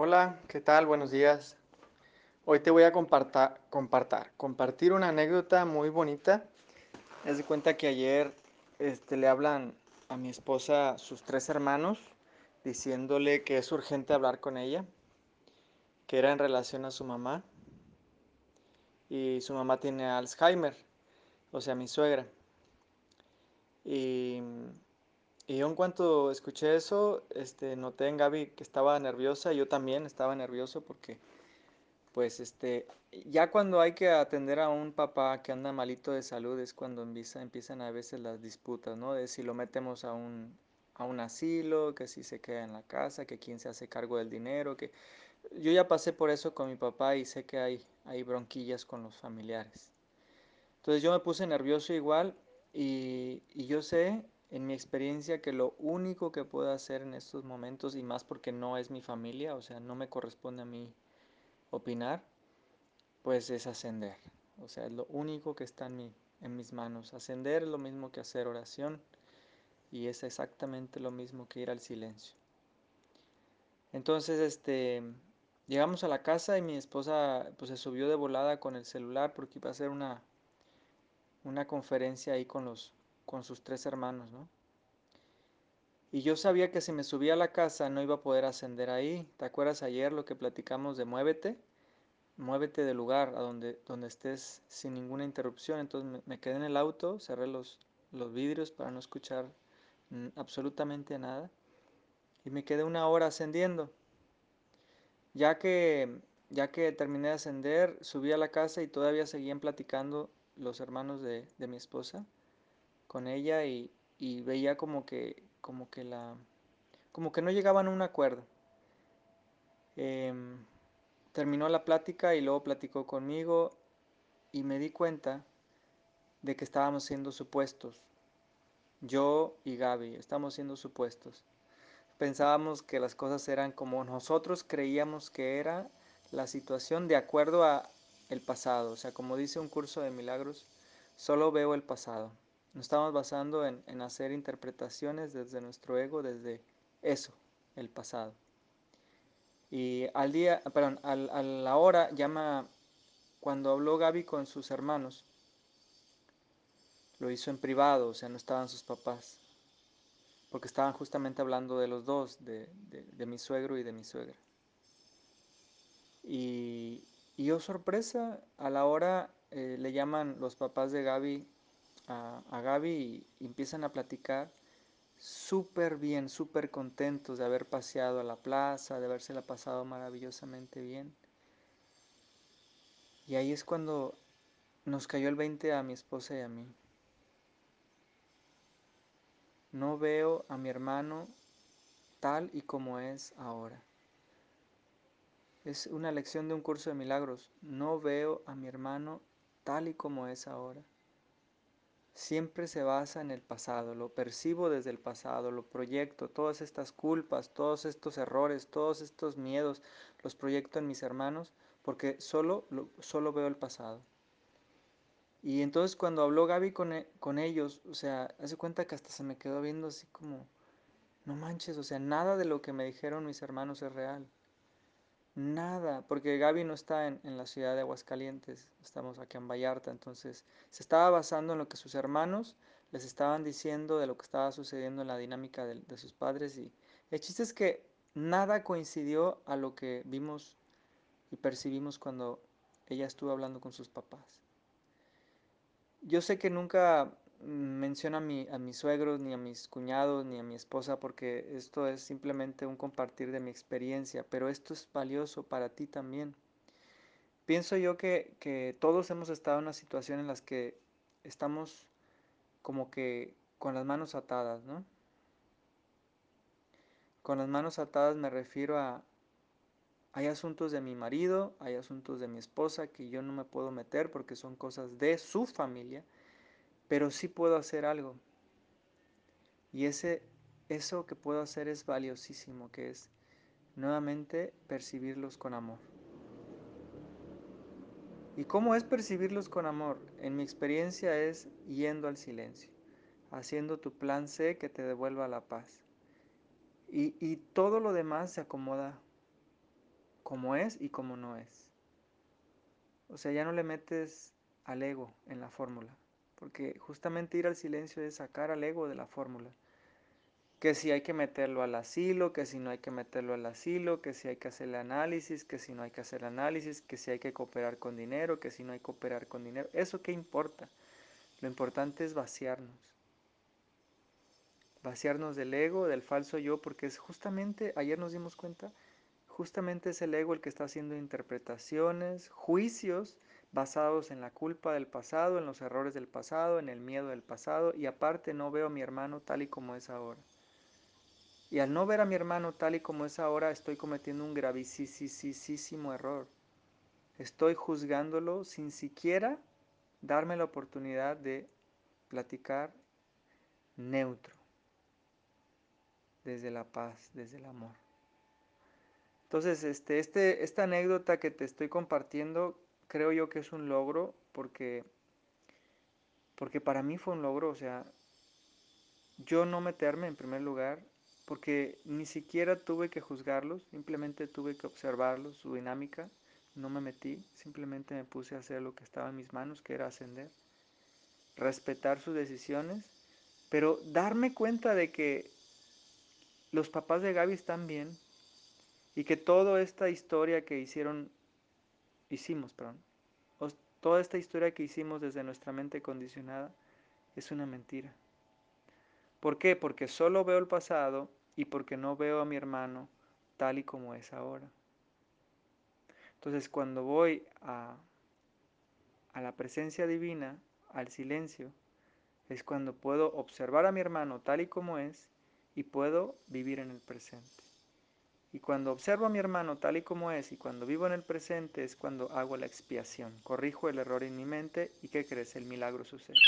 Hola, ¿qué tal? Buenos días. Hoy te voy a comparta- compartar, compartir una anécdota muy bonita. Haz de cuenta que ayer este, le hablan a mi esposa sus tres hermanos diciéndole que es urgente hablar con ella, que era en relación a su mamá y su mamá tiene Alzheimer, o sea, mi suegra. Y, y yo en cuanto escuché eso, este, noté en Gaby que estaba nerviosa, yo también estaba nervioso porque Pues este, ya cuando hay que atender a un papá que anda malito de salud es cuando empieza, empiezan a veces las disputas, ¿no? De si lo metemos a un, a un asilo, que si se queda en la casa, que quién se hace cargo del dinero, que yo ya pasé por eso con mi papá y sé que hay, hay bronquillas con los familiares. Entonces yo me puse nervioso igual y, y yo sé en mi experiencia que lo único que puedo hacer en estos momentos, y más porque no es mi familia, o sea, no me corresponde a mí opinar, pues es ascender. O sea, es lo único que está en, mi, en mis manos. Ascender es lo mismo que hacer oración y es exactamente lo mismo que ir al silencio. Entonces, este, llegamos a la casa y mi esposa pues se subió de volada con el celular porque iba a hacer una, una conferencia ahí con los, con sus tres hermanos, ¿no? Y yo sabía que si me subía a la casa no iba a poder ascender ahí. ¿Te acuerdas ayer lo que platicamos de muévete? muévete del lugar a donde, donde estés sin ninguna interrupción. Entonces me, me quedé en el auto, cerré los, los vidrios para no escuchar absolutamente nada y me quedé una hora ascendiendo. Ya que, ya que terminé de ascender, subí a la casa y todavía seguían platicando los hermanos de, de mi esposa con ella y, y veía como que, como que la, como que no llegaban a un acuerdo. Em, terminó la plática y luego platicó conmigo y me di cuenta de que estábamos siendo supuestos. Yo y Gaby estamos siendo supuestos. Pensábamos que las cosas eran como nosotros creíamos que era la situación de acuerdo a el pasado. O sea, como dice un curso de milagros, solo veo el pasado. Nos estamos basando en, en hacer interpretaciones desde nuestro ego, desde eso, el pasado. Y al día, perdón, al, a la hora llama, cuando habló Gaby con sus hermanos, lo hizo en privado, o sea, no estaban sus papás, porque estaban justamente hablando de los dos, de, de, mi suegro y de mi suegra. Y, y yo sorpresa, a la hora eh, le llaman los papás de Gaby a, Gaby y, y empiezan a platicar súper bien, súper contentos de haber paseado a la plaza, de habérsela pasado maravillosamente bien. Y ahí es cuando nos cayó el 20 a mi esposa y a mí. No veo a mi hermano tal y como es ahora. Es una lección de un curso de milagros. No veo a mi hermano tal y como es ahora. Siempre se basa en el pasado, lo percibo desde el pasado, lo proyecto, todas estas culpas, todos estos errores, todos estos miedos, los proyecto en mis hermanos porque solo, lo, solo veo el pasado. Y entonces cuando habló Gaby con, e, con ellos, o sea, hace cuenta que hasta se me quedó viendo así como, no manches, o sea, nada de lo que me dijeron mis hermanos es real. Nada, porque Gaby no está en, en, la ciudad de Aguascalientes, estamos aquí en Vallarta, entonces se estaba basando en lo que sus hermanos les estaban diciendo de lo que estaba sucediendo en la dinámica de, de sus padres y el chiste es que nada coincidió a lo que vimos y percibimos cuando ella estuvo hablando con sus papás. Yo sé que nunca menciona a, mi, a mis suegros, ni a mis cuñados, ni a mi esposa, porque esto es simplemente un compartir de mi experiencia, pero esto es valioso para ti también. Pienso yo que, que todos hemos estado en una situación en las que estamos como que con las manos atadas, ¿no? Con las manos atadas me refiero a, hay asuntos de mi marido, hay asuntos de mi esposa que yo no me puedo meter porque son cosas de su familia, pero sí puedo hacer algo. Y ese, eso que puedo hacer es valiosísimo, que es nuevamente percibirlos con amor. ¿Y cómo es percibirlos con amor? En mi experiencia es yendo al silencio, haciendo tu plan C que te devuelva la paz. Y, y todo lo demás se acomoda como es y como no es. O sea, ya no le metes al ego en la fórmula, porque justamente ir al silencio es sacar al ego de la fórmula. Que si hay que meterlo al asilo, que si no hay que meterlo al asilo, que si hay que hacer el análisis, que si no hay que hacer el análisis, que si hay que cooperar con dinero, que si no hay que cooperar con dinero. ¿Eso qué importa? Lo importante es vaciarnos. Vaciarnos del ego, del falso yo, porque es justamente, ayer nos dimos cuenta, justamente es el ego el que está haciendo interpretaciones, juicios basados en la culpa del pasado, en los errores del pasado, en el miedo del pasado, y aparte no veo a mi hermano tal y como es ahora. Y al no ver a mi hermano tal y como es ahora, estoy cometiendo un gravísimo error. Estoy juzgándolo sin siquiera darme la oportunidad de platicar neutro, desde la paz, desde el amor. Entonces, este, este, esta anécdota que te estoy compartiendo, creo yo que es un logro porque, porque para mí fue un logro, o sea, yo no meterme en primer lugar, porque ni siquiera tuve que juzgarlos, simplemente tuve que observarlos, su dinámica, no me metí, simplemente me puse a hacer lo que estaba en mis manos, que era ascender, respetar sus decisiones, pero darme cuenta de que los papás de Gaby están bien, y que toda esta historia que hicieron, hicimos, perdón, toda esta historia que hicimos desde nuestra mente condicionada es una mentira. ¿Por qué? Porque solo veo el pasado y porque no veo a mi hermano tal y como es ahora. Entonces cuando voy a, a la presencia divina, al silencio, es cuando puedo observar a mi hermano tal y como es y puedo vivir en el presente. Y cuando observo a mi hermano tal y como es y cuando vivo en el presente es cuando hago la expiación. Corrijo el error en mi mente y ¿qué crees? El milagro sucede.